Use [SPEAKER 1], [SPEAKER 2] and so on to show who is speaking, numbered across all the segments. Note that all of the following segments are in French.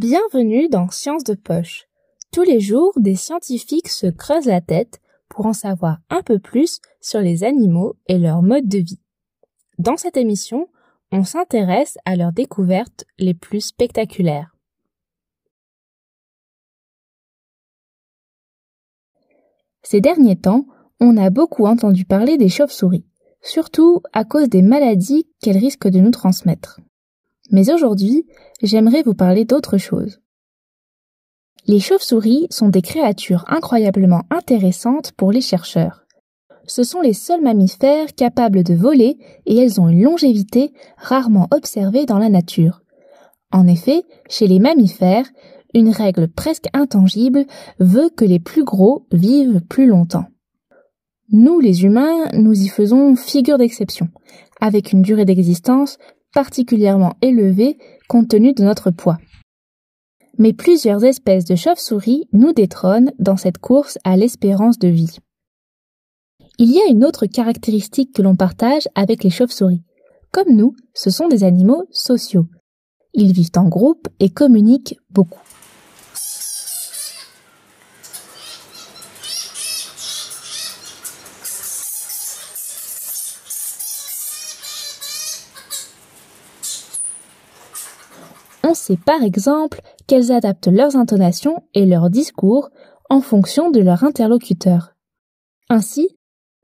[SPEAKER 1] Bienvenue dans Sciences de poche. Tous les jours, des scientifiques se creusent la tête pour en savoir un peu plus sur les animaux et leur mode de vie. Dans cette émission, on s'intéresse à leurs découvertes les plus spectaculaires. Ces derniers temps, on a beaucoup entendu parler des chauves-souris, surtout à cause des maladies qu'elles risquent de nous transmettre. Mais aujourd'hui, j'aimerais vous parler d'autre chose. Les chauves-souris sont des créatures incroyablement intéressantes pour les chercheurs. Ce sont les seuls mammifères capables de voler et elles ont une longévité rarement observée dans la nature. En effet, chez les mammifères, une règle presque intangible veut que les plus gros vivent plus longtemps. Nous, les humains, nous y faisons figure d'exception, avec une durée d'existence particulièrement élevée compte tenu de notre poids. Mais plusieurs espèces de chauves-souris nous détrônent dans cette course à l'espérance de vie. Il y a une autre caractéristique que l'on partage avec les chauves-souris. Comme nous, ce sont des animaux sociaux. Ils vivent en groupe et communiquent beaucoup. On sait par exemple qu'elles adaptent leurs intonations et leurs discours en fonction de leur interlocuteur. Ainsi,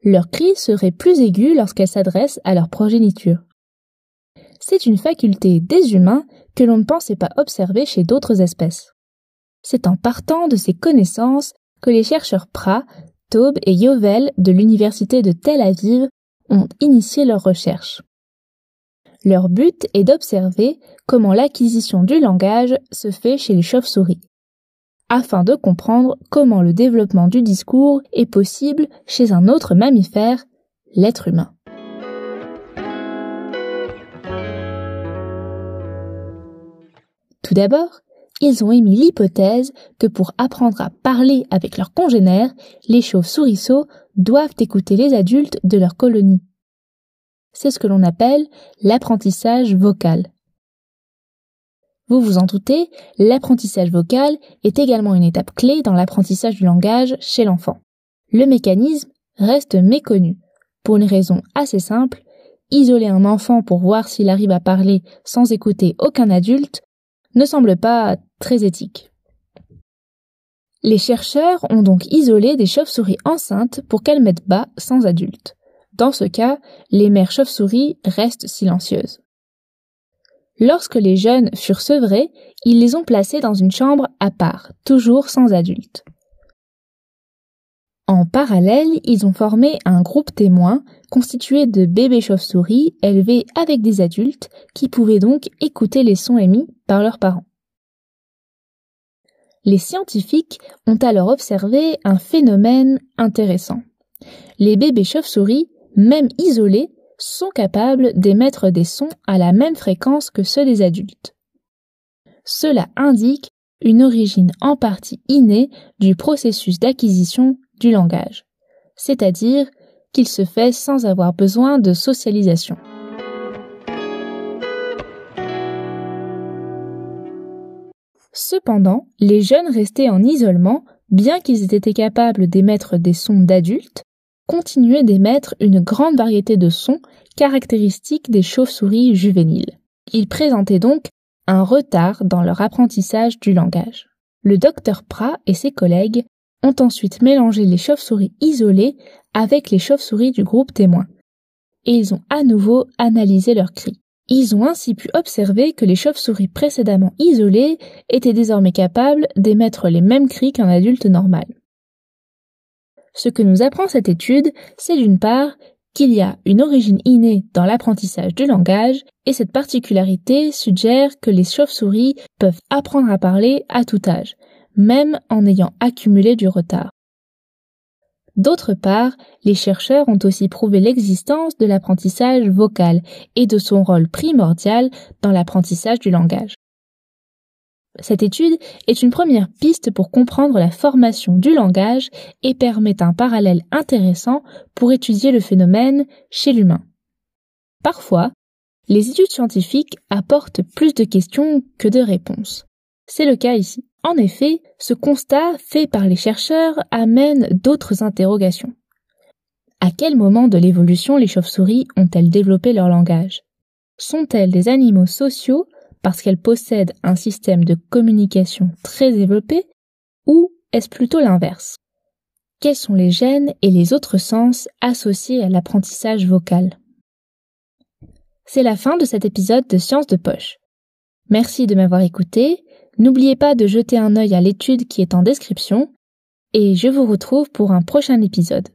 [SPEAKER 1] leurs cris seraient plus aigus lorsqu'elles s'adressent à leur progéniture. C'est une faculté des humains que l'on ne pensait pas observer chez d'autres espèces. C'est en partant de ces connaissances que les chercheurs Prat, Taube et Yovel de l'université de Tel Aviv ont initié leurs recherches. Leur but est d'observer comment l'acquisition du langage se fait chez les chauves-souris, afin de comprendre comment le développement du discours est possible chez un autre mammifère, l'être humain. Tout d'abord, ils ont émis l'hypothèse que pour apprendre à parler avec leurs congénères, les chauves-souriceaux doivent écouter les adultes de leur colonie c'est ce que l'on appelle l'apprentissage vocal. Vous vous en doutez, l'apprentissage vocal est également une étape clé dans l'apprentissage du langage chez l'enfant. Le mécanisme reste méconnu, pour une raison assez simple, isoler un enfant pour voir s'il arrive à parler sans écouter aucun adulte ne semble pas très éthique. Les chercheurs ont donc isolé des chauves-souris enceintes pour qu'elles mettent bas sans adulte. Dans ce cas, les mères chauves-souris restent silencieuses. Lorsque les jeunes furent sevrés, ils les ont placés dans une chambre à part, toujours sans adultes. En parallèle, ils ont formé un groupe témoin constitué de bébés chauves-souris élevés avec des adultes qui pouvaient donc écouter les sons émis par leurs parents. Les scientifiques ont alors observé un phénomène intéressant. Les bébés chauves-souris même isolés, sont capables d'émettre des sons à la même fréquence que ceux des adultes. Cela indique une origine en partie innée du processus d'acquisition du langage, c'est-à-dire qu'il se fait sans avoir besoin de socialisation. Cependant, les jeunes restés en isolement, bien qu'ils aient été capables d'émettre des sons d'adultes, continuaient d'émettre une grande variété de sons caractéristiques des chauves-souris juvéniles. Ils présentaient donc un retard dans leur apprentissage du langage. Le docteur Prat et ses collègues ont ensuite mélangé les chauves-souris isolées avec les chauves-souris du groupe témoin. Et ils ont à nouveau analysé leurs cris. Ils ont ainsi pu observer que les chauves-souris précédemment isolées étaient désormais capables d'émettre les mêmes cris qu'un adulte normal. Ce que nous apprend cette étude, c'est d'une part qu'il y a une origine innée dans l'apprentissage du langage, et cette particularité suggère que les chauves-souris peuvent apprendre à parler à tout âge, même en ayant accumulé du retard. D'autre part, les chercheurs ont aussi prouvé l'existence de l'apprentissage vocal et de son rôle primordial dans l'apprentissage du langage. Cette étude est une première piste pour comprendre la formation du langage et permet un parallèle intéressant pour étudier le phénomène chez l'humain. Parfois, les études scientifiques apportent plus de questions que de réponses. C'est le cas ici. En effet, ce constat fait par les chercheurs amène d'autres interrogations. À quel moment de l'évolution les chauves-souris ont-elles développé leur langage? Sont-elles des animaux sociaux parce qu'elles possèdent un système de communication très développé ou est-ce plutôt l'inverse? Quels sont les gènes et les autres sens associés à l'apprentissage vocal? C'est la fin de cet épisode de Sciences de Poche. Merci de m'avoir écouté. N'oubliez pas de jeter un œil à l'étude qui est en description et je vous retrouve pour un prochain épisode.